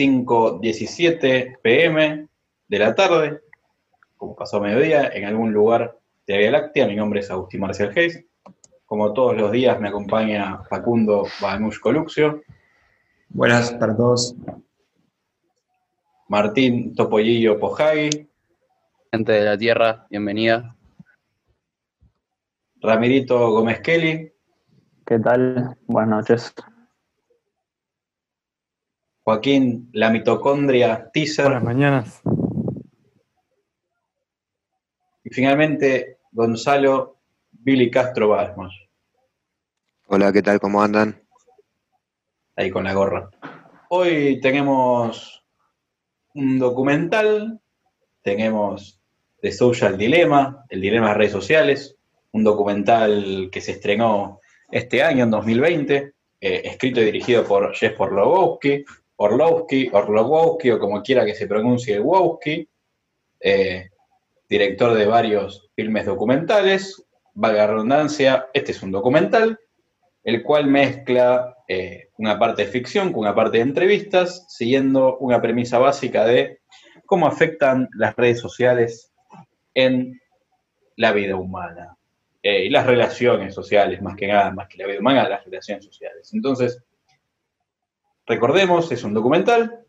Bueno, muy buenas 5.17 pm de la tarde, como pasó mediodía, en algún lugar de Vía Láctea. Mi nombre es Agustín Marcial Hayes. Como todos los días me acompaña Facundo Banush Coluxio. Buenas para todos. Martín Topollillo Pojagui. Gente de la Tierra, bienvenida. Ramirito Gómez Kelly. ¿Qué tal? Buenas noches. Joaquín, la mitocondria teaser. Buenas mañanas. Y finalmente, Gonzalo Billy Castro Basmos. Hola, ¿qué tal? ¿Cómo andan? Ahí con la gorra. Hoy tenemos un documental, tenemos The Social Dilemma, el dilema de redes sociales, un documental que se estrenó este año, en 2020, eh, escrito y dirigido por Jeff Orlowski, Orlowski, Orlowski, o como quiera que se pronuncie Wowski, eh, director de varios filmes documentales, valga la redundancia, este es un documental, el cual mezcla eh, una parte de ficción con una parte de entrevistas, siguiendo una premisa básica de cómo afectan las redes sociales en la vida humana. Eh, y las relaciones sociales, más que nada, más que la vida humana, las relaciones sociales. Entonces, recordemos, es un documental,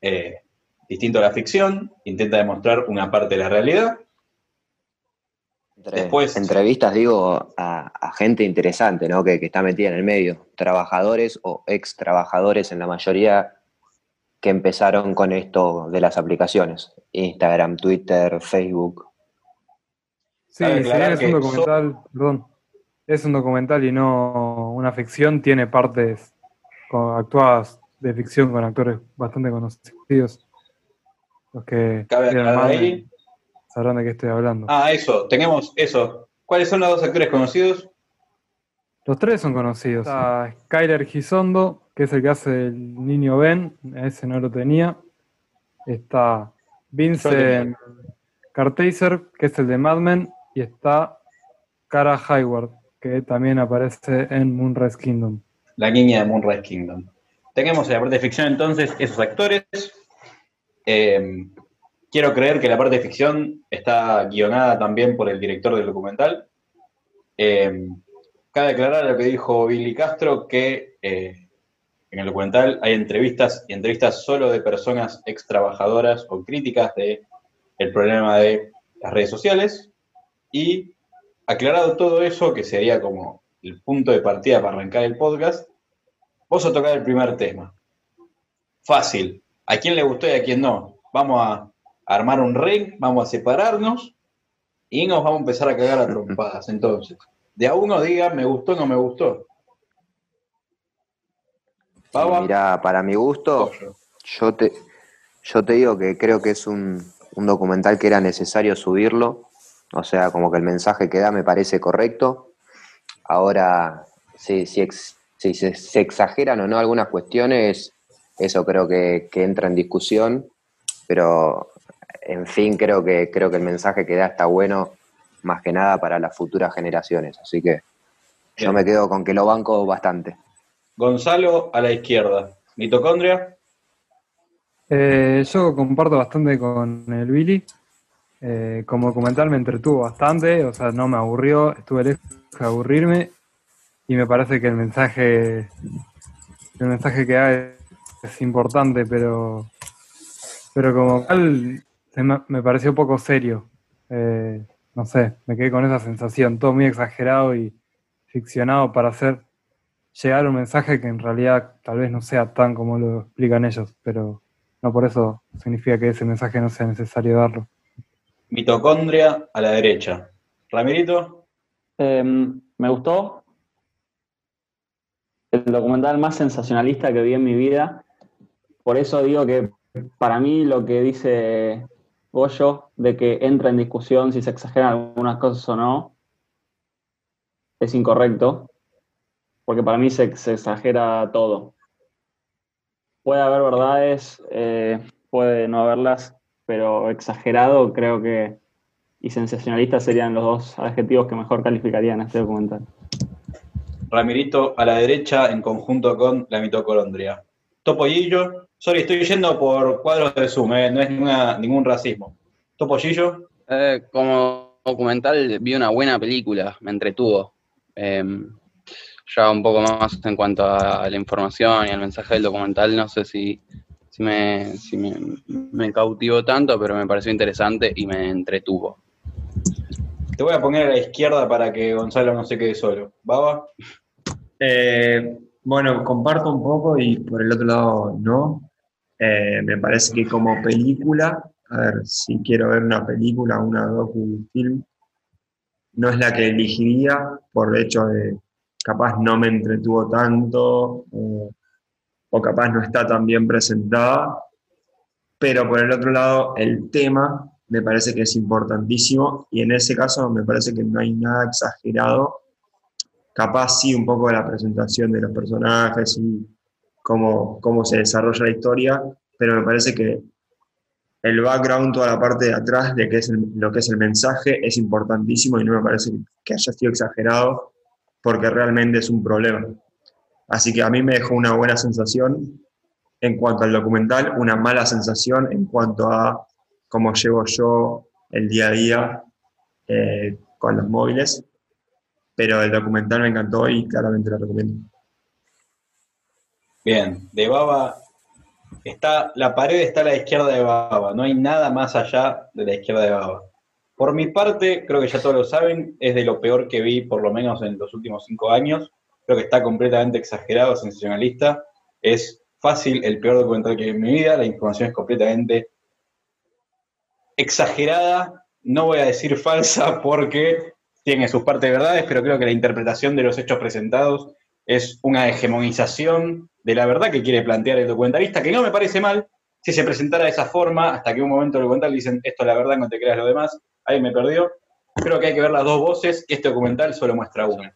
eh, distinto a la ficción, intenta demostrar una parte de la realidad. Después, entrevistas, digo, a, gente interesante, ¿no? Que, que, está metida en el medio. Trabajadores o ex trabajadores en la mayoría que empezaron con esto de las aplicaciones. Instagram, Twitter, Facebook. Sí, si es un documental, perdón, es un documental y no una ficción, tiene partes actuadas de ficción con actores bastante conocidos. Los que ahí? sabrán de qué estoy hablando. Ah, eso, tenemos eso. ¿Cuáles son los dos actores conocidos? Los tres son conocidos. Está Skyler Gisondo, que es el que hace el niño Ben, ese no lo tenía. Está Vincent Cartaser, que es el de Mad Men, y está Cara Hayward, que también aparece en Moonrise Kingdom. La niña de Moonrise Kingdom. Tenemos en la parte de ficción entonces esos actores. Eh, quiero creer que la parte de ficción está guionada también por el director del documental. Eh, cabe aclarar lo que dijo Billy Castro, que eh, en el documental hay entrevistas y entrevistas solo de personas ex trabajadoras o críticas del el problema de las redes sociales. Y aclarado todo eso, que sería como el punto de partida para arrancar el podcast, vamos a tocar el primer tema. Fácil. ¿A quién le gustó y a quién no? Vamos a armar un ring, vamos a separarnos y nos vamos a empezar a cagar a trompadas. Entonces, de a uno diga, me gustó o no me gustó. mira, para mi gusto, yo te, yo te digo que creo que es un, un documental que era necesario subirlo o sea, como que el mensaje que da me parece correcto. Ahora, si, si, se, exageran o no algunas cuestiones, eso creo que, entra en discusión, pero en fin, creo que, creo que el mensaje que da está bueno, más que nada para las futuras generaciones. Así que yo me quedo con que lo banco bastante. Gonzalo a la izquierda. ¿Mitocondria? Eh, yo comparto bastante con el Billy. Eh, como documental me entretuvo bastante, o sea, no me aburrió, estuve lejos aburrirme y me parece que el mensaje, el mensaje que hay es importante, pero, pero como tal me, pareció poco serio. Eh, no sé, me quedé con esa sensación, todo muy exagerado y ficcionado para hacer llegar un mensaje que en realidad tal vez no sea tan como lo explican ellos, pero no por eso significa que ese mensaje no sea necesario darlo. Mitocondria a la derecha. Ramirito. Em, me gustó. El documental más sensacionalista que vi en mi vida. Por eso digo que para mí lo que dice Goyo de que entra en discusión si se exageran algunas cosas o no es incorrecto. Porque para mí se, exagera todo. Puede haber verdades, eh, puede no haberlas, pero exagerado creo que y sensacionalista serían los dos adjetivos que mejor calificarían este documental. Ramirito a la derecha en conjunto con la mitocondria. Topollillo, sorry, estoy yendo por cuadros de Zoom, eh, no es ninguna, ningún racismo. Topollillo, Eh, como documental vi una buena película, me entretuvo. Eh, ya un poco más en cuanto a la información y al mensaje del documental, no sé si, si, me, si me, me cautivó tanto, pero me pareció interesante y me entretuvo. Te voy a poner a la izquierda para que Gonzalo no se quede solo. Baba, Eh, bueno, comparto un poco y por el otro lado no. Eh, me parece que como película, a ver, si quiero ver una película, una docu-film, no es la que elegiría por hecho de capaz no me entretuvo tanto o, o capaz no está tan bien presentada, pero por el otro lado el tema me parece que es importantísimo y en ese caso me parece que no hay nada exagerado capaz sí un poco de la presentación de los personajes y cómo, cómo se desarrolla la historia, pero me parece que el background, toda la parte de atrás de que es lo que es el mensaje es importantísimo y no me parece que haya sido exagerado porque realmente es un problema. Así que a mí me dejó una buena sensación en cuanto al documental, una mala sensación en cuanto a cómo llevo yo el día a día eh, con los móviles pero el documental me encantó y claramente lo recomiendo. bien, de Baba está, la pared está a la izquierda de Baba, no hay nada más allá de la izquierda de Baba. Por mi parte, creo que ya todos lo saben, es de lo peor que vi por lo menos en los últimos cinco años. Creo que está completamente exagerado, sensacionalista. Es fácil el peor documental que vi en mi vida. La información es completamente exagerada. No voy a decir falsa porque tiene sus partes de verdades, pero creo que la interpretación de los hechos presentados es una hegemonización de la verdad que quiere plantear el documentalista, que no me parece mal si se presentara de esa forma, hasta que un momento el documental dicen, esto es la verdad, no te creas lo demás, ahí me perdió. Creo que hay que ver las dos voces, este documental solo muestra una.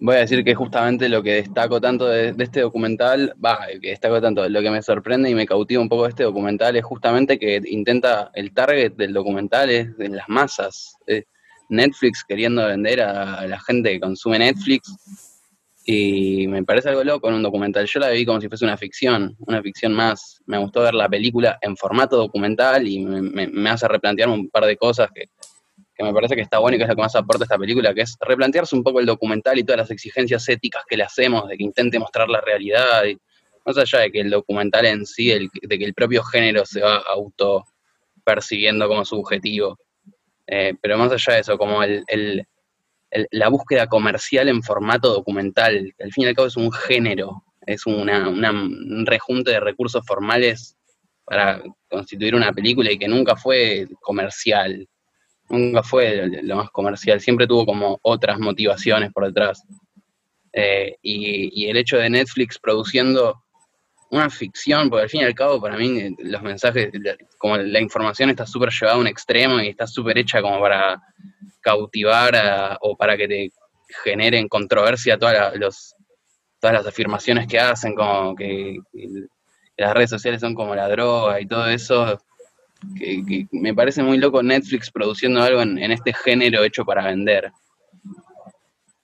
Voy a decir que justamente lo que destaco tanto de, este documental, va, que destaco tanto, lo que me sorprende y me cautiva un poco de este documental es justamente que intenta, el target del documental es de las masas. Netflix queriendo vender a la gente que consume Netflix. Y me parece algo loco en un documental. Yo la vi como si fuese una ficción, una ficción más. Me gustó ver la película en formato documental y me, me- me hace replantear un par de cosas que, que me parece que está bueno y que es lo que más aporta esta película, que es replantearse un poco el documental y todas las exigencias éticas que le hacemos, de que intente mostrar la realidad, y más allá de que el documental en sí, de que el propio género se va auto persiguiendo como subjetivo. Eh, pero más allá de eso, como el, la búsqueda comercial en formato documental, que al fin y al cabo es un género, es una- un rejunte de recursos formales para constituir una película y que nunca fue comercial, nunca fue lo- más comercial, siempre tuvo como otras motivaciones por detrás. Eh, y, el hecho de Netflix produciendo una ficción, porque al fin y al cabo para mí los mensajes, como la información está súper llevada a un extremo y está súper hecha como para cautivar o para que te generen controversia todas la- todas las afirmaciones que hacen, como que las redes sociales son como la droga y todo eso, que, que me parece muy loco Netflix produciendo algo en, este género hecho para vender.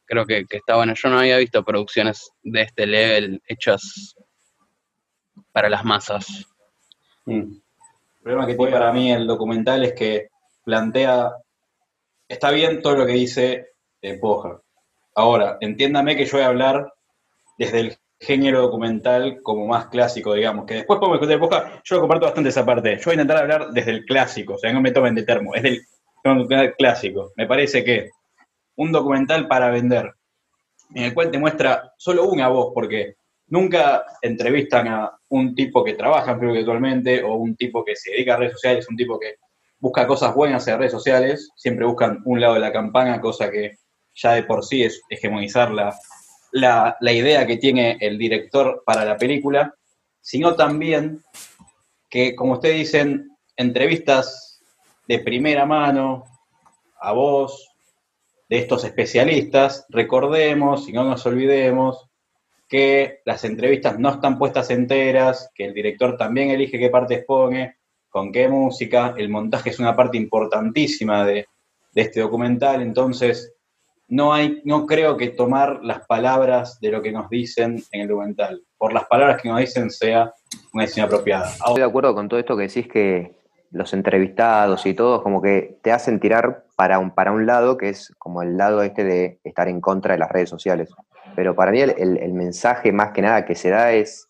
Creo que, que está bueno. Yo no había visto producciones de este level hechas para las masas. Mm. El problema que tiene para mí el documental es que plantea, está bien todo lo que dice eh, Poja. Ahora, entiéndame que yo voy a hablar desde el género documental como más clásico, digamos, que después podemos discutir Poja, yo comparto bastante esa parte. Yo voy a intentar hablar desde el clásico, o sea, no me tomen de termo, es del clásico. Me parece que un documental para vender, en el cual te muestra solo una voz, porque nunca entrevistan a un tipo que trabaja en Facebook actualmente o un tipo que se dedica a redes sociales, un tipo que busca cosas buenas en redes sociales, siempre buscan un lado de la campana, cosa que ya de por sí es hegemonizar la, la, idea que tiene el director para la película, sino también que, como ustedes dicen, entrevistas de primera mano a voz de estos especialistas, recordemos y no nos olvidemos que las entrevistas no están puestas enteras, que el director también elige qué partes pone, con qué música, el montaje es una parte importantísima de este documental, entonces no hay, no creo que tomar las palabras de lo que nos dicen en el documental, por las palabras que nos dicen sea una decisión apropiada. Estoy de acuerdo con todo esto que decís que los entrevistados y todo, como que te hacen tirar para un, para un lado, que es como el lado este de estar en contra de las redes sociales. Pero para mí el, el- el mensaje más que nada que se da es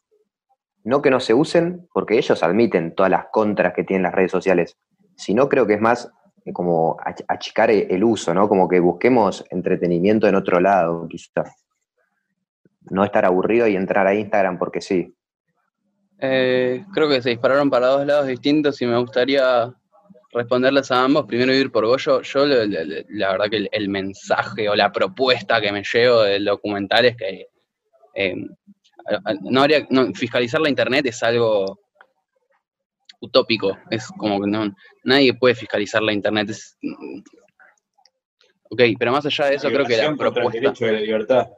no que no se usen, porque ellos admiten todas las contras que tienen las redes sociales, sino creo que es más como ach- achicar e- el uso, ¿no? Como que busquemos entretenimiento en otro lado, quizás. No estar aburrido y entrar a Instagram porque sí. Eh, creo que se dispararon para dos lados distintos y me gustaría responderles a ambos. Primero ir por Goyo. Yo, la verdad que el, mensaje o la propuesta que me llevo del documental es que eh, no habría, fiscalizar la internet es algo utópico. Es como que no, nadie puede fiscalizar la internet. Es, ok, pero más allá de eso, creo que la el propuesta. derecho de la libertad.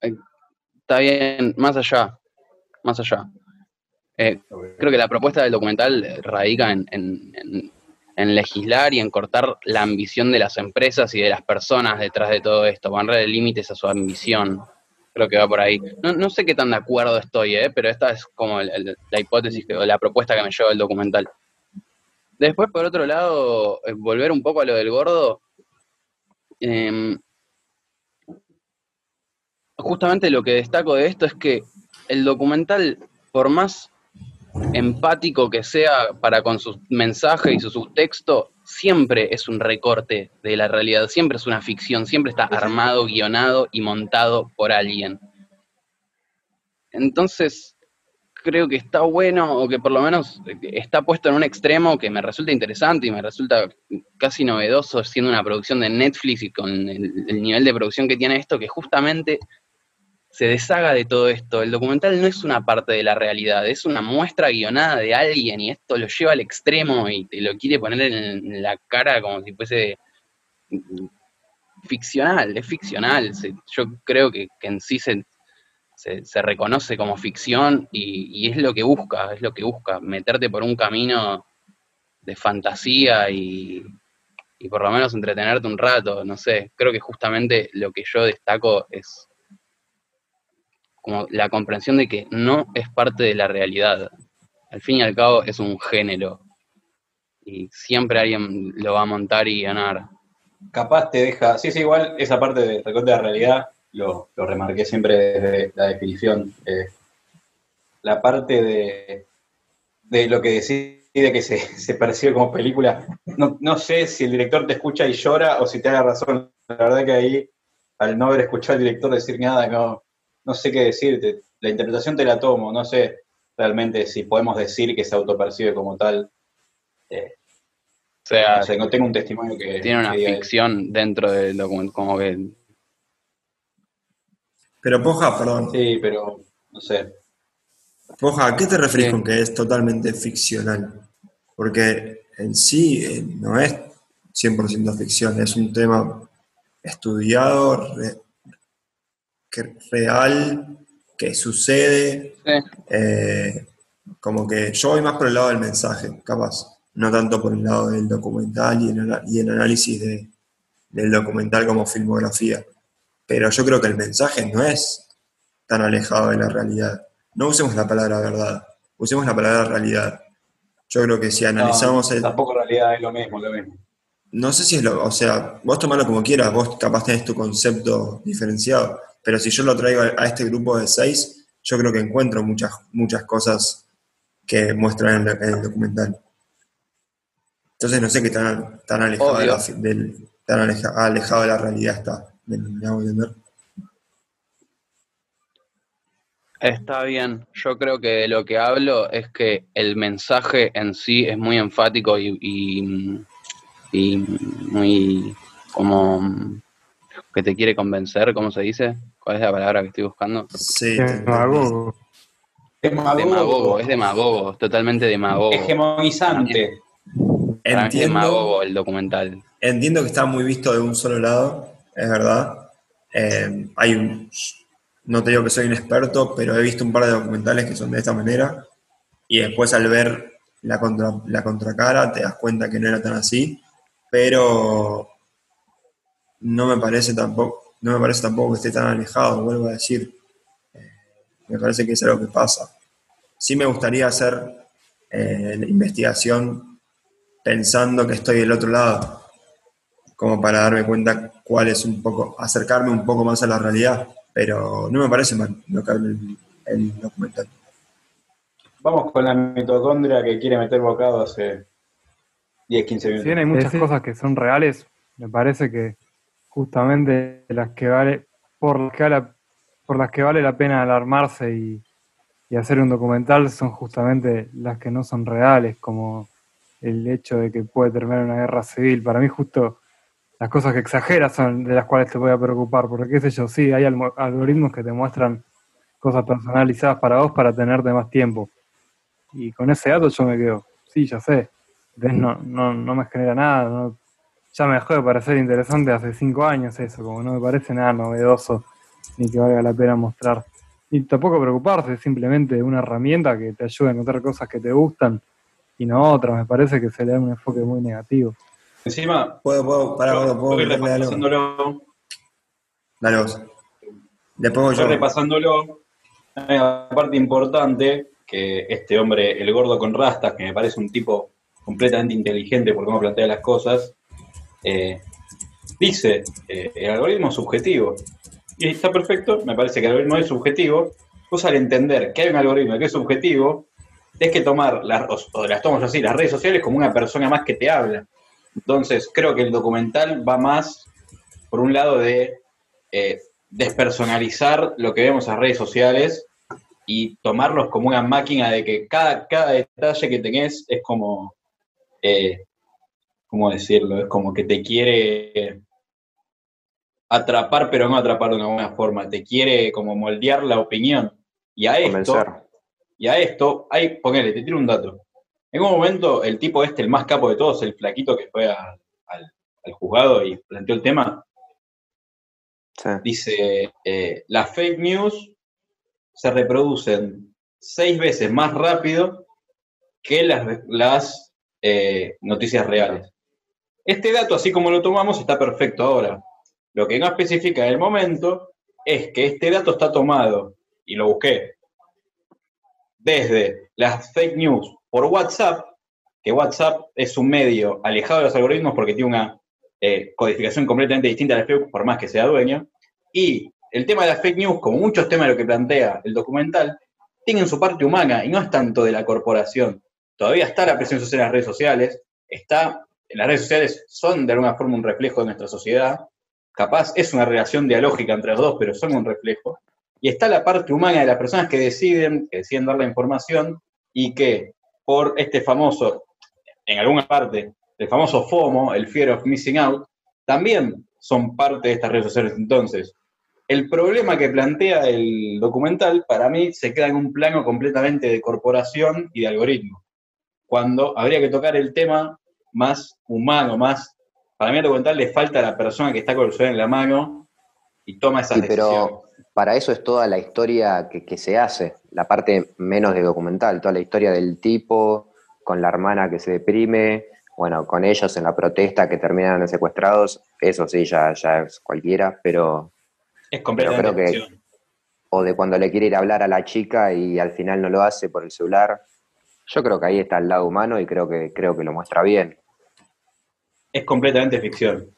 Está bien, más allá, más allá. Eh, creo que la propuesta del documental radica en, en- en- en legislar y en cortar la ambición de las empresas y de las personas detrás de todo esto, ponerle límites a su ambición. Creo que va por ahí. No, no sé qué tan de acuerdo estoy, eh, pero esta es como la hipótesis o la propuesta que me lleva el documental. Después, por otro lado, eh, volver un poco a lo del gordo. em, justamente lo que destaco de esto es que el documental, por más empático que sea para con su mensaje y su subtexto, siempre es un recorte de la realidad, siempre es una ficción, siempre está armado, guionado y montado por alguien. Entonces, creo que está bueno, o que por lo menos está puesto en un extremo que me resulta interesante y me resulta casi novedoso siendo una producción de Netflix y con el, el nivel de producción que tiene esto, que justamente se deshaga de todo esto. El documental no es una parte de la realidad, es una muestra guionada de alguien y esto lo lleva al extremo y te lo quiere poner en, la cara como si fuese ficcional, es ficcional. Yo creo que, que en sí se, se, se reconoce como ficción y, y es lo que busca, es lo que busca, meterte por un camino de fantasía y, y por lo menos entretenerte un rato, no sé, creo que justamente lo que yo destaco es como la comprensión de que no es parte de la realidad. Al fin y al cabo es un género. Y siempre alguien lo va a montar y ganar. Capaz te deja. Sí, sí, igual esa parte de recorte de la realidad lo, lo remarqué siempre desde la definición. eh, la parte de, de lo que decide que se, se percibe como película. No, no sé si el director te escucha y llora o si te haga razón. La verdad que ahí, al no haber escuchado al director decir nada, no, no sé qué decirte. La interpretación te la tomo, no sé realmente si podemos decir que se autopercibe como tal. Eh, O sea, no tengo un testimonio que, tiene una que diga eso. ficción dentro del documento, como que Pero Poja, perdón. Sí, pero no sé. Poja, ¿a qué te referís Sí. con que es totalmente ficcional? Porque en sí eh, no es 100% ficción, es un tema estudiado, re- que real, que sucede. Sí. eh, como que yo voy más por el lado del mensaje, capaz, no tanto por el lado del documental y el, y el análisis de- del documental como filmografía. Pero yo creo que el mensaje no es tan alejado de la realidad. No usemos la palabra verdad, usemos la palabra realidad. Yo creo que si analizamos No, el, Tampoco realidad es lo mismo, lo mismo. no sé si es lo, o sea, vos tomalo como quieras, vos capaz tenés tu concepto diferenciado, pero si yo lo traigo a, a este grupo de seis, yo creo que encuentro muchas, muchas cosas que muestran en, el- en el documental. Entonces no sé qué tan, tan alejado, de la, del, tan aleja- alejado de la realidad está. ¿Me, me hago entender? Está bien, yo creo que de lo que hablo es que el mensaje en sí es muy enfático y, y, y muy como que te quiere convencer, ¿cómo se dice? ¿Cuál es la palabra que estoy buscando? Sí, entendí. Demagogo. Demagogo, es demagogo, es totalmente demagogo. Hegemonizante. Entiendo, demagogo el documental. entiendo que está muy visto de un solo lado, es verdad. Eh, hay un, no te digo que soy un experto, pero he visto un par de documentales que son de esta manera y después al ver la, contra, la contracara te das cuenta que no era tan así, pero no me parece tampoco, no me parece tampoco que esté tan alejado, vuelvo a decir. Eh, me parece que es algo que pasa. Sí me gustaría hacer eh, investigación pensando que estoy del otro lado, como para darme cuenta cuál es un poco, acercarme un poco más a la realidad, pero no me parece mal lo que habla el, el documental. Vamos con la mitocondria que quiere meter bocado hace 10, 15 minutos. Si bien hay muchas cosas que son reales, me parece que justamente las que vale, por las que vale, por las que vale la pena alarmarse y, y hacer un documental son justamente las que no son reales, como el hecho de que puede terminar una guerra civil. Para mí justo las cosas que exageras son de las cuales te voy a preocupar, porque qué sé yo, sí, hay algoritmos que te muestran cosas personalizadas para vos para tenerte más tiempo. Y con ese dato yo me quedo, sí, ya sé. No, no, no me genera nada, no- ya me dejó de parecer interesante hace cinco años eso, como no me parece nada novedoso ni que valga la pena mostrar. Y tampoco preocuparse, es simplemente una herramienta que te ayuda a encontrar cosas que te gustan y no otras. Me parece que se le da un enfoque muy negativo. Encima, Puedo, puedo, pará, yo puedo, puedo repasándolo, Dale vos. Después yo. repasándolo, hay una parte importante que este hombre, el gordo con rastas, que me parece un tipo completamente inteligente por cómo plantea las cosas, eh, dice, eh, el algoritmo subjetivo. Y está perfecto, me parece que el algoritmo es subjetivo. Vos al entender que hay un algoritmo que es subjetivo, es que tomar, las, las así, las redes sociales como una persona más que te habla. Entonces, creo que el documental va más por un lado de eh, despersonalizar lo que vemos en redes sociales y tomarlos como una máquina de que cada, cada detalle que tenés es como, ¿cómo decirlo? Es como que te quiere atrapar, pero no atrapar de una buena forma, te quiere como moldear la opinión. Y a esto, y a esto, hay, ponele, te tiro un dato. En un momento, el tipo este, el más capo de todos, el flaquito que fue a- al, al juzgado y planteó el tema, Sí. dice, eh, las fake news se reproducen seis veces más rápido que las, las eh, noticias reales. Este dato, así como lo tomamos, está perfecto ahora. Lo que no especifica el momento es que este dato está tomado, y lo busqué, desde las fake news por WhatsApp, que WhatsApp es un medio alejado de los algoritmos porque tiene una eh, codificación completamente distinta a la Facebook, por más que sea dueño, y el tema de las fake news, como muchos temas de lo que plantea el documental, tienen su parte humana y no es tanto de la corporación. Todavía está la presión social en las redes sociales, está, las redes sociales son de alguna forma un reflejo de nuestra sociedad, capaz es una relación dialógica entre los dos, pero son un reflejo. Y está la parte humana de las personas que deciden, que deciden dar la información y que por este famoso, en alguna parte, el famoso FOMO, el Fear of Missing Out, también son parte de estas redes sociales. Entonces, el problema que plantea el documental, para mí, se queda en un plano completamente de corporación y de algoritmo. Cuando habría que tocar el tema más humano, más. Para mí, al documental le falta a la persona que está con el celular en la mano y toma esas Sí, decisiones. pero para eso es toda la historia que, que se hace, la parte menos de documental, toda la historia del tipo, con la hermana que se deprime, bueno, con ellos en la protesta que terminan secuestrados, eso sí, ya, ya es cualquiera, pero, Es completamente creo que- ficción. o de cuando le quiere ir a hablar a la chica y al final no lo hace por el celular, yo creo que ahí está el lado humano y creo que, creo que lo muestra bien. Es completamente ficción.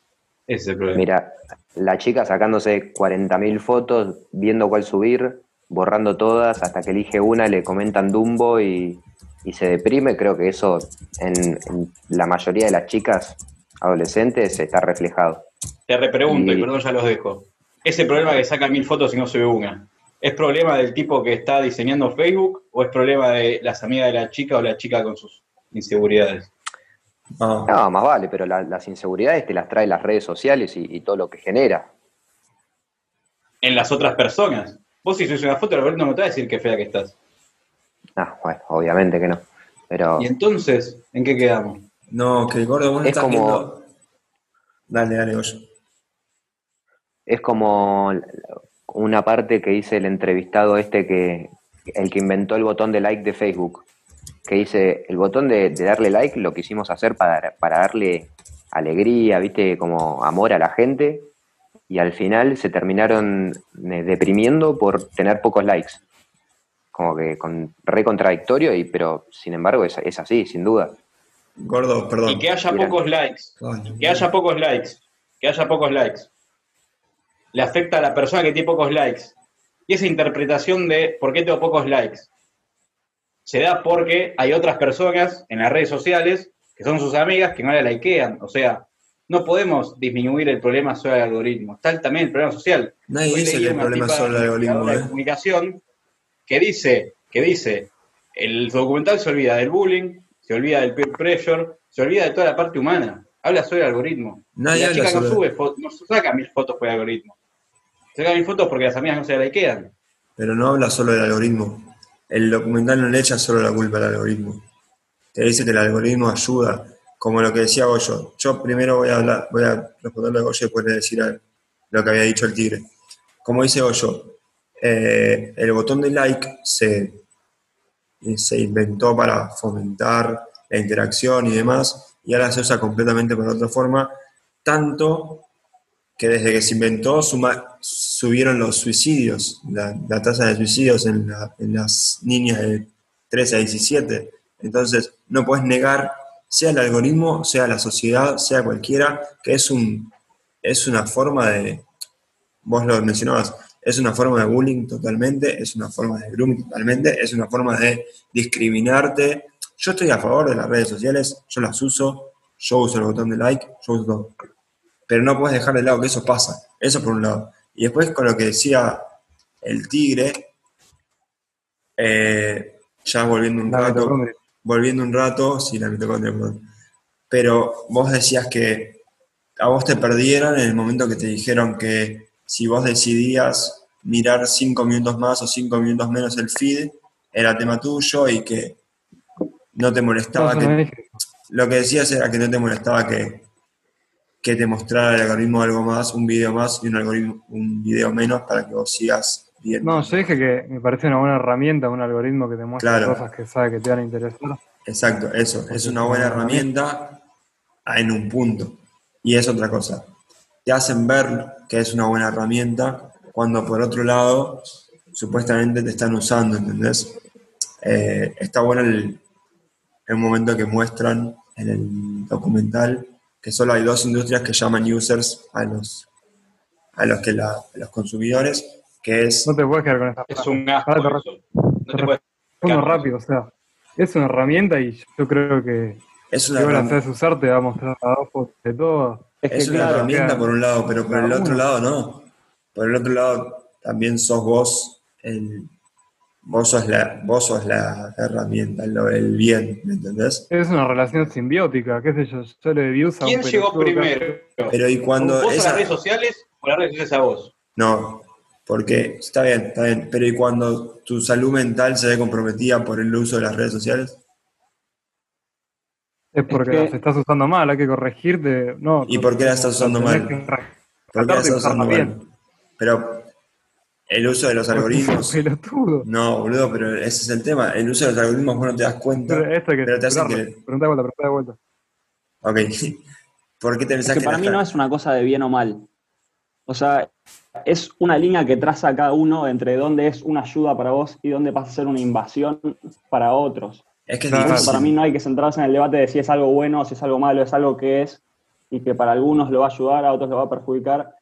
Ese es el problema. Mira, la chica sacándose 40.000 fotos, viendo cuál subir, borrando todas, hasta que elige una, le comentan Dumbo y, y se deprime. Creo que eso en, en la mayoría de las chicas adolescentes está reflejado. Te repregunto, y Y- perdón, ya los dejo. Ese problema que saca mil fotos y no se ve una, ¿es problema del tipo que está diseñando Facebook o es problema de las amigas de la chica o la chica con sus inseguridades? No, No, más vale, pero la- las inseguridades te las trae las redes sociales y, y todo lo que genera. En las otras personas. Vos si subís una foto, algoritmo no te va a decir qué fea que estás. Ah, bueno, obviamente que no. Pero Y entonces, ¿en qué quedamos? no, que el gordo vos no Es estás como- viendo. Dale, dale, Goyo. es como una parte que dice el entrevistado este que el que inventó el botón de like de Facebook, que dice el botón de, de darle like lo quisimos hacer para, para darle alegría, viste, como amor a la gente, y al final se terminaron eh, deprimiendo por tener pocos likes. Como que con, re contradictorio, y, pero sin embargo es, es así, sin duda. Gordo, perdón. Y que haya pocos likes. Que haya pocos likes. Que haya pocos likes. Le afecta a la persona que tiene pocos likes. Y esa interpretación de por qué tengo pocos likes se da porque hay otras personas en las redes sociales que son sus amigas que no la likean. O sea, no podemos disminuir el problema solo del algoritmo. Está también el problema social. Nadie Hoy dice que el problema solo el algoritmo, investigadora de ¿eh? comunicación que dice, que dice, el documental se olvida del bullying, se olvida del peer pressure, se olvida de toda la parte humana. Habla sobre el algoritmo. Nadie Y la chica no sube fotos, no saca mil fotos por el algoritmo. Saca mil fotos porque las amigas no se la likean. Pero no habla solo del algoritmo. El documental no le echa solo la culpa al algoritmo. Te dice que el algoritmo ayuda, como lo que decía Goyo. Yo primero voy a hablar, voy a responderle a Goyo y después le decir lo que había dicho el tigre. Como dice Goyo, eh, el botón de like se, se inventó para fomentar la interacción y demás, y ahora se usa completamente para otra forma, tanto que desde que se inventó suma- subieron los suicidios, la, tasa de suicidios en, la- en las niñas de 13 a 17. Entonces, no puedes negar, sea el algoritmo, sea la sociedad, sea cualquiera, que es, un, es una forma de, vos lo mencionabas, es una forma de bullying totalmente, es una forma de grooming totalmente, es una forma de discriminarte. Yo estoy a favor de las redes sociales, yo las uso, yo uso el botón de like, yo uso todo pero no puedes dejar de lado que eso pasa. Eso por un lado. Y después con lo que decía el tigre, eh, ya volviendo un La rato, volviendo un rato, sí, la mitocondria, perdón. Pero vos decías que a vos te perdieron en el momento que te dijeron que si vos decidías mirar cinco minutos más o cinco minutos menos el feed, era tema tuyo y que no te molestaba No, que lo que decías era que no te molestaba que, que te mostrara el algoritmo algo más, un video más y un algoritmo, un video menos para que vos sigas viendo. No, yo dije que me parece una buena herramienta, un algoritmo que te muestra Claro. cosas que sabe que te van a interesar. Exacto, eso. Es una buena herramienta en un punto. Y es otra cosa. Te hacen ver que es una buena herramienta cuando por otro lado supuestamente te están usando, ¿entendés? Eh, está bueno el, el momento que muestran en el documental que solo hay dos industrias que llaman users a los, a los, que la, a los consumidores, que es... No te puedes quedar con esta Es un. Ahora te. No te puedes respondo rápido, o sea, es una herramienta y yo creo que Es si una, herramienta- sabes usar te va a mostrar abajo de todo. Es que es una claro, herramienta por un lado, pero por el otro lado no. Por el otro lado también sos vos el... Vos sos la, vos sos la herramienta, lo, el bien, ¿me entendés? Es una relación simbiótica, qué sé yo, yo le di a un ¿Quién llegó primero? Pero y cuando ¿Vos a esa... las redes sociales o las redes sociales a vos? No, porque está bien, está bien, pero ¿y cuando tu salud mental se ve comprometida por el uso de las redes sociales? Es porque Es que- las estás usando mal, hay que corregirte. No, ¿Y por qué las estás usando mal? ¿Por qué las estás usando mal? Pero el uso de los algoritmos... Pelotudo. No, boludo, pero ese es el tema. El uso de los algoritmos vos no te das cuenta. Pero esto hay que Pero te hacen que- Pregunta de vuelta, pregunta de vuelta. Ok. ¿Por qué te Es pensás que que para mí no es una cosa de bien o mal. O sea, es una línea que traza cada uno entre dónde es una ayuda para vos y dónde pasa a ser una invasión para otros. Es que es Claro. difícil. Para mí no hay que centrarse en el debate de si es algo bueno, si es algo malo, es algo que es y que para algunos lo va a ayudar, a otros lo va a perjudicar.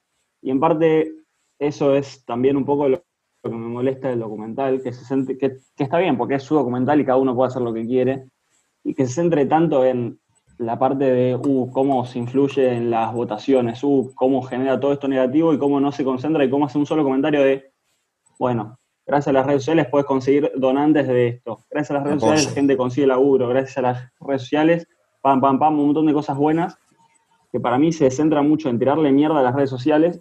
Y en parte eso es también un poco lo lo que me molesta del documental, que, se centre- que, que está bien, porque es su documental y cada uno puede hacer lo que quiere, y que se centre tanto en la parte de uh, cómo se influye en las votaciones, uh, cómo genera todo esto negativo y cómo no se concentra y cómo hace un solo comentario de, bueno, gracias a las redes sociales puedes conseguir donantes de esto, gracias a las redes sociales la gente consigue laburo, gracias a las redes sociales, pam, pam, pam, un montón de cosas buenas, que para mí se centra mucho en tirarle mierda a las redes sociales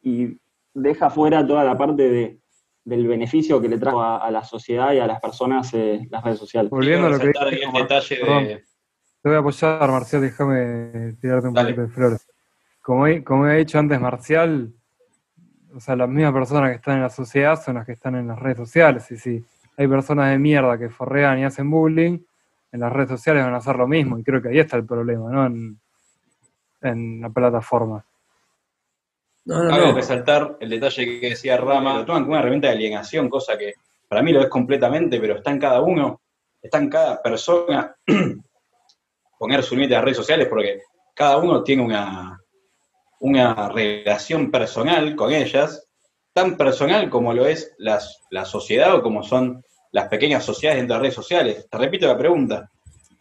y deja fuera toda la parte de, del beneficio que le trajo a, a la sociedad y a las personas eh, las redes sociales. Volviendo a lo que el detalle Perdón. de... Te voy a apoyar, Marcial, déjame tirarte un poquito de flores. Como he, como he dicho antes, Marcial, o sea, las mismas personas que están en la sociedad son las que están en las redes sociales. Y si hay personas de mierda que forrean y hacen bullying, en las redes sociales van a hacer lo mismo. Y creo que ahí está el problema, ¿no? En, en la plataforma. No, no, Cabe no. resaltar el detalle que decía Rama, lo toman como una herramienta de alienación, cosa que para mí lo es completamente, pero está en cada uno, está en cada persona poner su límite a las redes sociales porque cada uno tiene una, una relación personal con ellas, tan personal como lo es las, la sociedad o como son las pequeñas sociedades dentro de las redes sociales. Te repito la pregunta,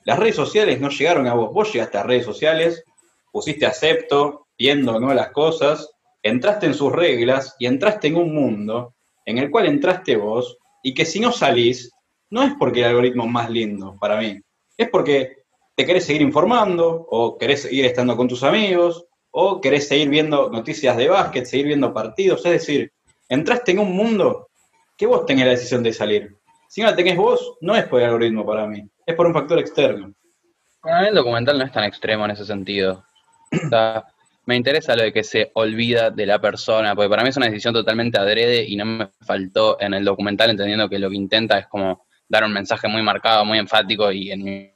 las redes sociales no llegaron a vos, vos llegaste a redes sociales, pusiste acepto, viendo ¿no? las cosas, entraste en sus reglas y entraste en un mundo en el cual entraste vos y que si no salís, no es porque el algoritmo es más lindo para mí, es porque te querés seguir informando o querés seguir estando con tus amigos o querés seguir viendo noticias de básquet, seguir viendo partidos, es decir, entraste en un mundo que vos tenés la decisión de salir. Si no la tenés vos, no es por el algoritmo para mí, es por un factor externo. Mí el documental no es tan extremo en ese sentido. O sea, me interesa lo de que se olvida de la persona, porque para mí es una decisión totalmente adrede y no me faltó en el documental entendiendo que lo que intenta es como dar un mensaje muy marcado, muy enfático y en mi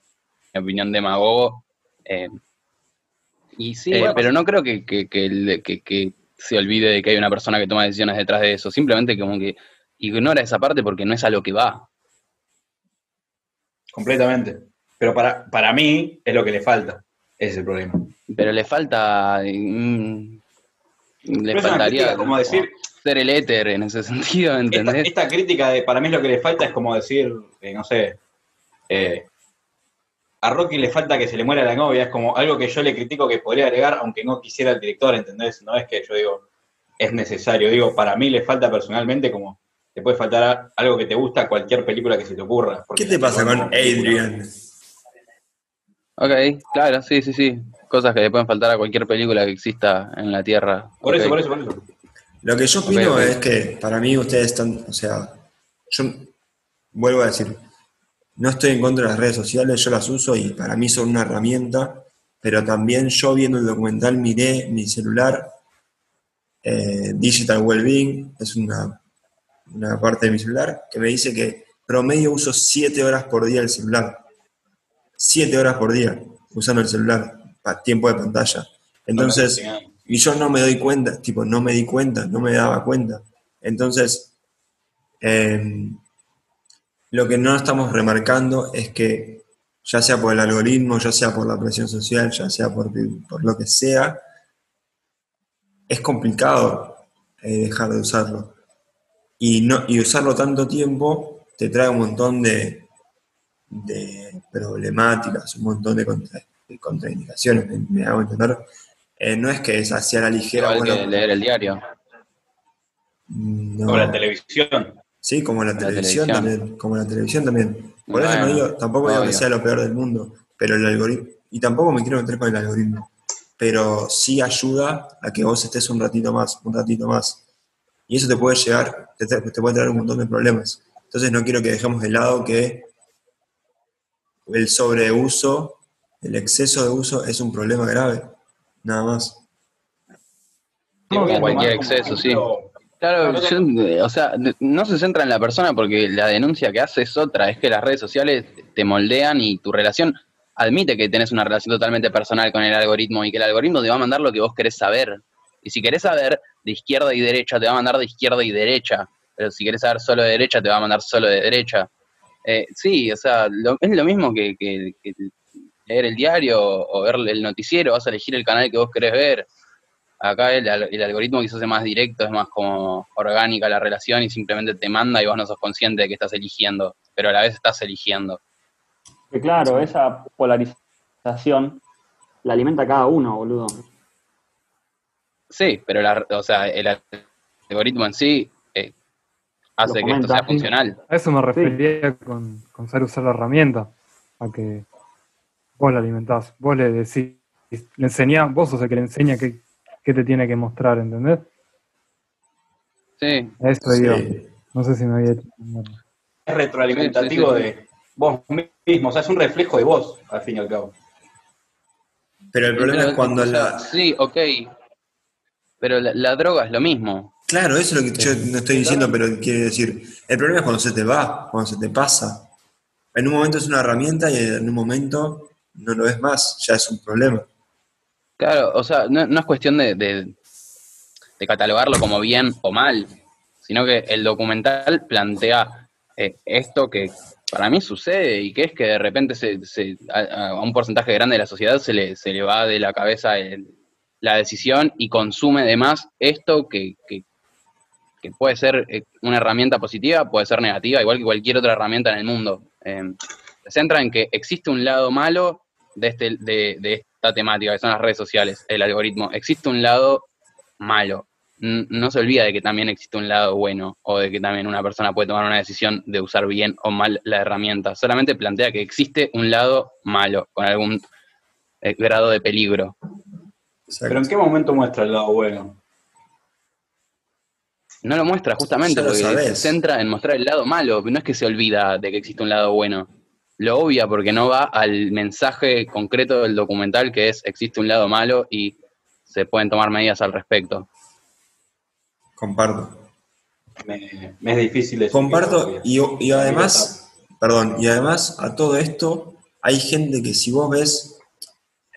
opinión demagogo. Eh, Y sí, eh, bueno, pero no creo que, que- que el- que- que se olvide de que hay una persona que toma decisiones detrás de eso. Simplemente como que ignora esa parte porque no es a lo que va. Completamente. Pero para, para mí es lo que le falta. Ese es el problema. Pero le falta. mm, le Pero faltaría crítica como decir- ser el éter en ese sentido, ¿entendés? esta crítica de para mí lo que le falta es como decir, eh, no sé, eh, a Rocky le falta que se le muera la novia, es como algo que yo le critico que podría agregar, aunque no quisiera el director, ¿entendés? No es que yo digo, es necesario, digo, para mí le falta personalmente como te puede faltar algo que te gusta a cualquier película que se te ocurra. ¿Qué te pasa con Adrian? Ok, claro, sí, sí, sí. Cosas que le pueden faltar a cualquier película que exista en la Tierra. Por eso, por eso, por eso. Lo que yo opino es que para mí ustedes están, o sea, yo vuelvo a decir, no estoy en contra de las redes sociales, yo las uso y para mí son una herramienta, pero también yo viendo el documental miré mi celular, eh, Digital Wellbeing, es una, una parte de mi celular, que me dice que promedio uso 7 horas por día el celular. 7 horas por día usando el celular, pa- tiempo de pantalla. Entonces, y yo no me doy cuenta, tipo, no me di cuenta, no me daba cuenta. Entonces, eh, lo que no estamos remarcando es que, ya sea por el algoritmo, ya sea por la presión social, ya sea por, por lo que sea, es complicado eh, dejar de usarlo. Y, no, y usarlo tanto tiempo te trae un montón de, de problemáticas, un montón de, de contraindicaciones, me, me hago entender. Eh, no es que es hacia la ligera, Igual bueno, que leer el diario. no. O la televisión. Sí, como la, La televisión, televisión. también, como la televisión también. Por eso no digo, tampoco digo que sea lo peor del mundo, pero el algoritmo, y tampoco me quiero meter con el algoritmo, pero sí ayuda a que vos estés un ratito más, un ratito más. Y eso te puede llegar, te, te puede traer un montón de problemas. Entonces no quiero que dejemos de lado que el sobreuso, el exceso de uso es un problema grave, nada más. Cualquier exceso, sí. Claro, yo, eh, o sea, no se centra en la persona porque la denuncia que hace es otra, es que las redes sociales te moldean y tu relación admite que tenés una relación totalmente personal con el algoritmo y que el algoritmo te va a mandar lo que vos querés saber. Y si querés saber de izquierda y derecha, te va a mandar de izquierda y derecha. Pero si querés saber solo de derecha, te va a mandar solo de derecha. Eh, sí, o sea, lo- es lo mismo que, que- que leer el diario o ver el noticiero, vas a elegir el canal que vos querés ver. Acá el, al- el algoritmo quizás es más directo, es más como orgánica la relación y simplemente te manda y vos no sos consciente de que estás eligiendo, pero a la vez estás eligiendo. Que claro, esa polarización la alimenta cada uno, boludo. Sí, pero la, o sea, el algoritmo en sí eh, hace que esto sea funcional. A eso me refería con, con saber usar la herramienta, a que vos la alimentás, vos le decís, le enseñás, vos sos el que le enseña qué, qué te tiene que mostrar, ¿entendés? Sí, eso digo. Sí. No sé si me había hecho. Es retroalimentativo Sí, sí, sí, sí. de vos mismo, o sea, es un reflejo de vos, al fin y al cabo. Pero el problema Pero, es cuando o sea, la... Sí, ok, pero la, la droga es lo mismo. Claro, eso es lo que yo no estoy diciendo, pero quiero decir, el problema es cuando se te va, cuando se te pasa. En un momento es una herramienta y en un momento no lo ves más, ya es un problema. Claro, o sea, no, no es cuestión de, de- catalogarlo como bien o mal, sino que el documental plantea eh, esto que para mí sucede y que es que de repente se, se- a, un porcentaje grande de la sociedad se le, se le va de la cabeza el- la decisión y consume de más esto que, que- que puede ser eh, una herramienta positiva, puede ser negativa, igual que cualquier otra herramienta en el mundo. Eh, se centra en que existe un lado malo de, este, de, de esta temática, que son las redes sociales, el algoritmo. Existe un lado malo. No se olvida de que también existe un lado bueno o de que también una persona puede tomar una decisión de usar bien o mal la herramienta. Solamente plantea que existe un lado malo con algún eh, grado de peligro. Pero ¿en qué momento muestra el lado bueno? No lo muestra justamente porque se centra en mostrar el lado malo, no es que se olvida de que existe un lado bueno. Lo obvia porque no va al mensaje concreto del documental que es existe un lado malo y se pueden tomar medidas al respecto. Comparto. Me, me es difícil decir Comparto y, y además, perdón, y además a todo esto hay gente que si vos ves,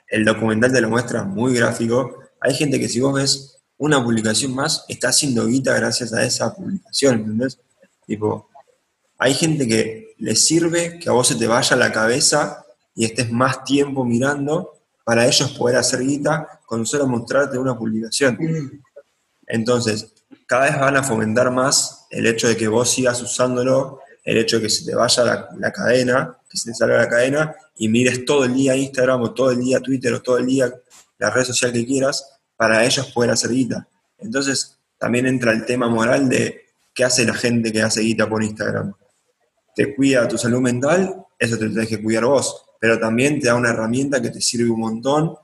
el documental te lo muestra muy gráfico, hay gente que si vos ves una publicación más, está haciendo guita gracias a esa publicación, ¿entendés? Tipo, hay gente que le sirve que a vos se te vaya la cabeza y estés más tiempo mirando para ellos poder hacer guita con solo mostrarte una publicación. Entonces, cada vez van a fomentar más el hecho de que vos sigas usándolo, el hecho de que se te vaya la, la cadena, que se te salga la cadena y mires todo el día Instagram o todo el día Twitter o todo el día la red social que quieras para ellos poder hacer guita. Entonces, también entra el tema moral de qué hace la gente que hace guita por Instagram. Te cuida tu salud mental, eso te tenés que cuidar vos, pero también te da una herramienta que te sirve un montón.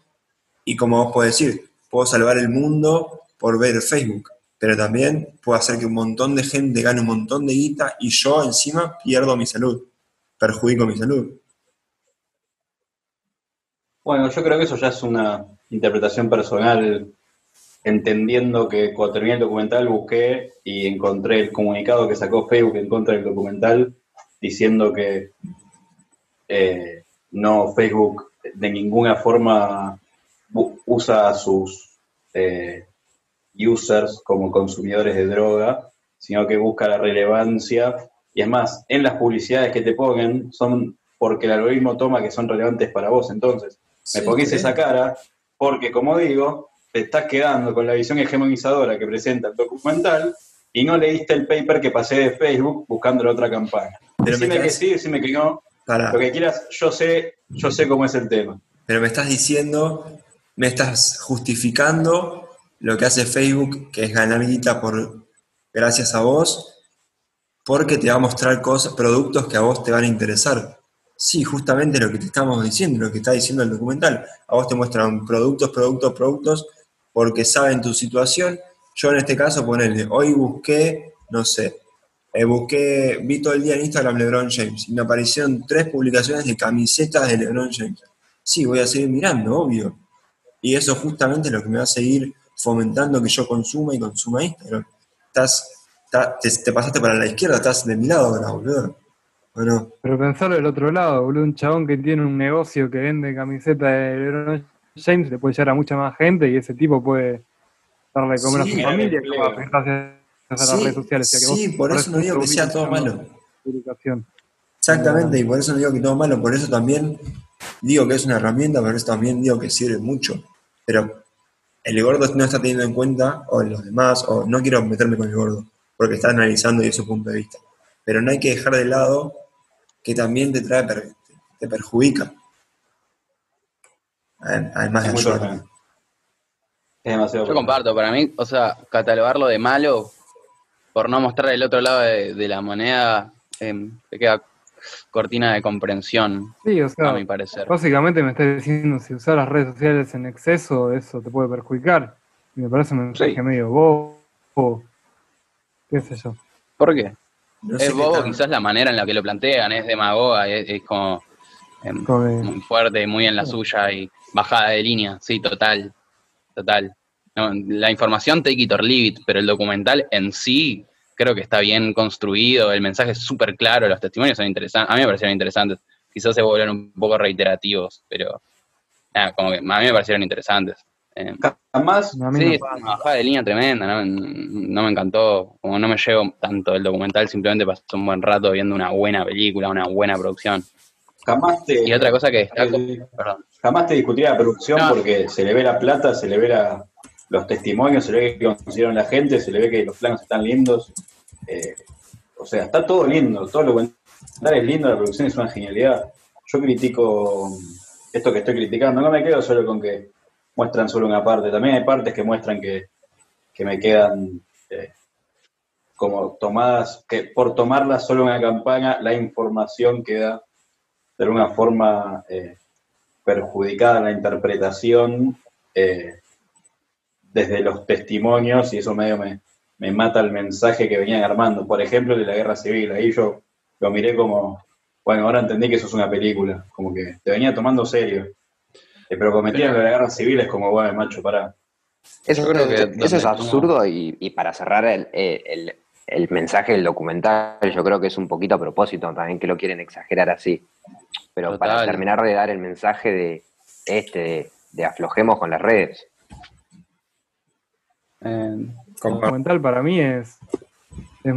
Y como vos podés decir, puedo salvar el mundo por ver Facebook, pero también puedo hacer que un montón de gente gane un montón de guita y yo encima pierdo mi salud, perjudico mi salud. Bueno, yo creo que eso ya es una interpretación personal, entendiendo que cuando terminé el documental busqué y encontré el comunicado que sacó Facebook en contra del documental diciendo que eh, no Facebook de ninguna forma usa a sus eh, users como consumidores de droga, sino que busca la relevancia. Y es más, en las publicidades que te pongan son porque el algoritmo toma que son relevantes para vos. Entonces, me ponés esa cara porque, como digo, te estás quedando con la visión hegemonizadora que presenta el documental y no leíste el paper que pasé de Facebook buscando la otra campaña. Pero me decime que sí, decime que no, lo que quieras, yo sé, yo sé cómo es el tema. pero me estás diciendo, me estás justificando lo que hace Facebook, que es ganar guita por, gracias a vos, porque te va a mostrar cosas, productos que a vos te van a interesar. Sí, justamente lo que te estamos diciendo, lo que está diciendo el documental. A vos te muestran productos, productos, productos, porque saben tu situación. Yo en este caso, ponerle, hoy busqué, no sé, eh, busqué, vi todo el día en Instagram LeBron James y me aparecieron tres publicaciones de camisetas de LeBron James. Sí, voy a seguir mirando, obvio. Y eso justamente es lo que me va a seguir fomentando que yo consuma y consuma Instagram. Estás, ta- te, te pasaste para la izquierda, estás de mi lado ahora, boludo. Pero pensarlo del otro lado, boludo, un chabón que tiene un negocio que vende camisetas de LeBron James le puede llegar a mucha más gente y ese tipo puede darle de comer Sí, a su familia gracias a las Sí, redes sociales. o sea que vos sí, por eso no digo que sea todo malo. Publicación. Exactamente, y por eso no digo que todo malo, por eso también digo que es una herramienta, por eso también digo que sirve mucho. Pero el gordo no está teniendo en cuenta, o los demás, o no quiero meterme con el gordo, porque está analizando y es su punto de vista. Pero no hay que dejar de lado que también te trae, te perjudica. Ad- Además de Es muy ayudar. personal. Es demasiado Yo comparto, para mí, o sea, catalogarlo de malo por no mostrar el otro lado de, de la moneda, eh, te queda cortina de comprensión, Sí, o a sea, mi parecer. básicamente me estás diciendo si usar las redes sociales en exceso, eso te puede perjudicar. Y me parece un mensaje Sí. medio bobo, qué sé yo. ¿Por qué? No es bobo quizás la manera en la que lo plantean, es demagoga, es, es como em, muy fuerte, muy en la suya y bajada de línea, sí, total, total. No, la información take it or leave it, pero el documental en sí creo que está bien construido, el mensaje es súper claro, los testimonios son interesantes, a mí me parecieron interesantes, quizás se vuelven un poco reiterativos, pero nada, como que a mí me parecieron interesantes. Eh, Jamás, A mí sí, no una bajada de línea tremenda, ¿no? no me encantó, como no me llevo tanto el documental, simplemente pasé un buen rato viendo una buena película, una buena producción. jamás te, Y otra cosa que destaco, perdón, jamás te discutiría la producción No. porque se le ve la plata, se le ve la- los testimonios, se le ve que consiguieron la gente, se le ve que los planos están lindos. eh, o sea, está todo lindo, todo lo documental es lindo, la producción es una genialidad. Yo critico esto que estoy criticando, no me quedo solo con que muestran solo una parte, también hay partes que muestran que, que me quedan eh, como tomadas, que por tomarlas solo una campaña, la información queda de alguna forma eh, perjudicada la interpretación eh, desde los testimonios y eso medio me, me mata el mensaje que venían armando. Por ejemplo, de la guerra civil, ahí yo lo miré como, bueno, ahora entendí que eso es una película, como que te venía tomando serio. Eh, pero cometían lo de la guerra civil es como, bueno, macho, para. Eso, creo que eso es absurdo y, y para cerrar el, el- el mensaje del documental, yo creo que es un poquito a propósito también que lo quieren exagerar así. Pero para terminar de dar el mensaje de este, de, de aflojemos con las redes. eh, documental para mí es, es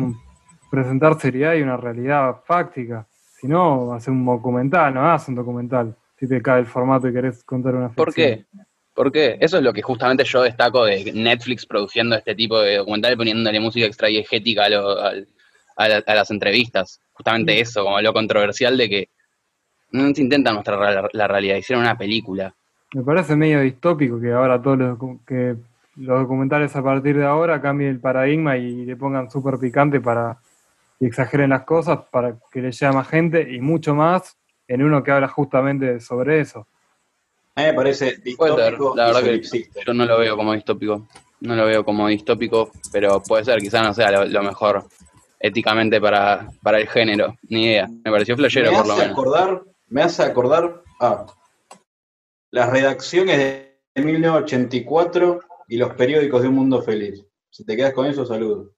presentar seriedad y una realidad fáctica. Si no, hacer un documental, no hagas un documental. Si te cae el formato y querés contar una ¿Por ficción. qué? ¿Por qué? Eso es lo que justamente yo destaco de Netflix produciendo este tipo de documental, poniéndole música extraegética a, lo- al- a la- a las entrevistas. Justamente eso, como lo controversial de que no se intenta mostrar la, la realidad, hicieron una película. Me parece medio distópico que ahora todos los, que los documentales a partir de ahora cambien el paradigma y le pongan súper picante para y exageren las cosas para que le llegue a más gente y mucho más en uno que habla justamente sobre eso. A mí me parece Puede ser, distópico la verdad que solipsista. yo no lo veo como distópico. No lo veo como distópico, pero puede ser, quizás no sea lo, lo mejor éticamente para, para el género. Ni idea. Me pareció flashero me por lo menos. acordar, me hace acordar a las redacciones de 1984 y los periódicos de Un Mundo Feliz. Si te quedas con eso, saludos.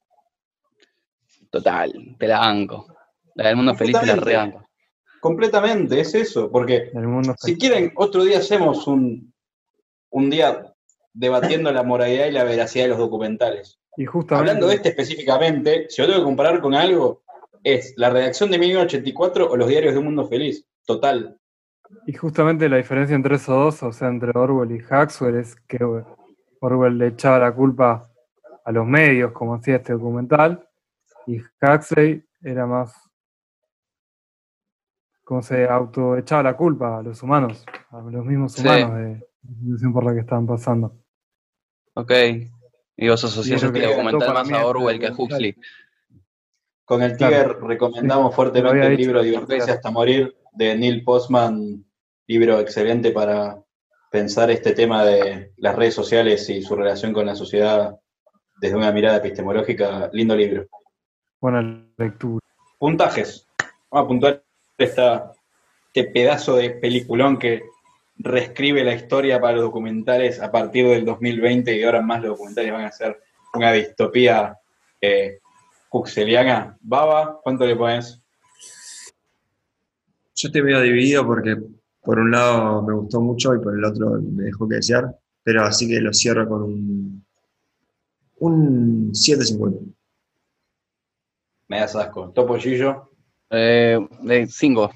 Total, te la banco. La del mundo feliz te la rebanco. Completamente, es eso, porque El mundo si quieren, otro día hacemos un, un día debatiendo la moralidad y la veracidad de los documentales. y justamente Hablando de este específicamente, si yo tengo que comparar con algo, es la redacción de 1984 o los diarios de Un Mundo Feliz. Total. Y justamente la diferencia entre esos dos, o sea, entre Orwell y Huxley, es que Orwell le echaba la culpa a los medios, como hacía este documental, y Huxley era más, como se autoechaba la culpa a los humanos, a los mismos Sí. humanos de la situación por la que estaban pasando. Ok. Y vos asociás este documental más a Orwell que a. Huxley. Con el Claro. Tiger recomendamos Sí, fuertemente el libro Divertirse hasta morir de Neil Postman, libro excelente para pensar este tema de las redes sociales y su relación con la sociedad desde una mirada epistemológica. Lindo libro. Buena lectura. Puntajes. Vamos a puntuar esta, este pedazo de peliculón que reescribe la historia para los documentales a partir del 2020 y ahora más los documentales van a ser una distopía eh, huxeliana. Baba, ¿cuánto le pones? Yo te veo dividido porque por un lado me gustó mucho y por el otro me dejó que desear, pero así que lo cierro con un, un 7.50. Me das asco. Topo Gillo. Eh, de 5.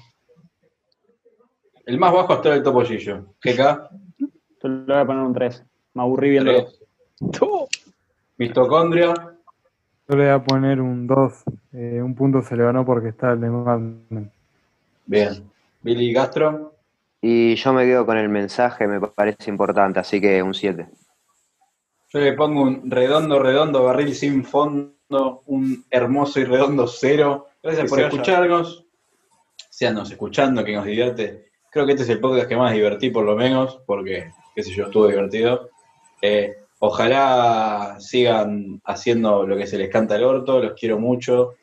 El más bajo hasta el Topo Gillo. GK. Yo le voy a poner un 3. Me aburrí viéndolo. tres. Mitocondria. Yo le voy a poner un 2. eh, un punto se le ganó porque está el de Mad Men. Bien. Billy Gastro. Y yo me quedo con el mensaje, me parece importante, así que un 7. Yo le pongo un redondo, redondo barril sin fondo, un hermoso y redondo cero. Gracias Que por escucharnos. Seanos escuchando, que nos divierte. Creo que este es el podcast que más divertí, por lo menos, porque, qué sé yo, estuvo divertido. Eh, ojalá sigan haciendo lo que se les canta el orto, los quiero mucho.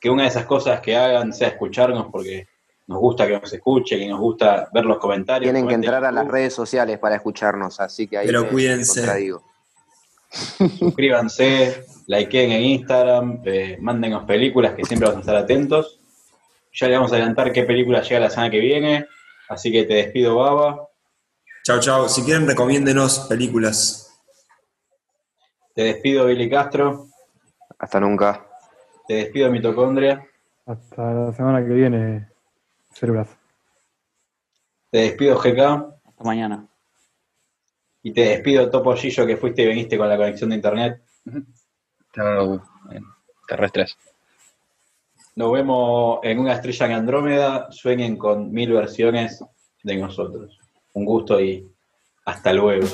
Que una de esas cosas que hagan sea escucharnos, porque nos gusta que nos escuchen y nos gusta ver los comentarios. Tienen que entrar a las YouTube. redes sociales para escucharnos, así que ahí Pero me- cuídense. suscríbanse, likeen en Instagram, eh, mándenos películas que siempre vamos a estar atentos. Ya le vamos a adelantar qué película llega la semana que viene, así que te despido, Baba. Chao, chao. Si quieren, recomiéndenos películas. Te despido, Billy Castro. Hasta nunca. Te despido, Mitocondria. Hasta la semana que viene, Te despido, GK. Hasta mañana. Y te despido, Topo Gillo, que fuiste y viniste con la conexión de internet. Chao, eh, terrestres. Nos vemos en una estrella en Andrómeda. Sueñen con mil versiones de nosotros. Un gusto y hasta luego.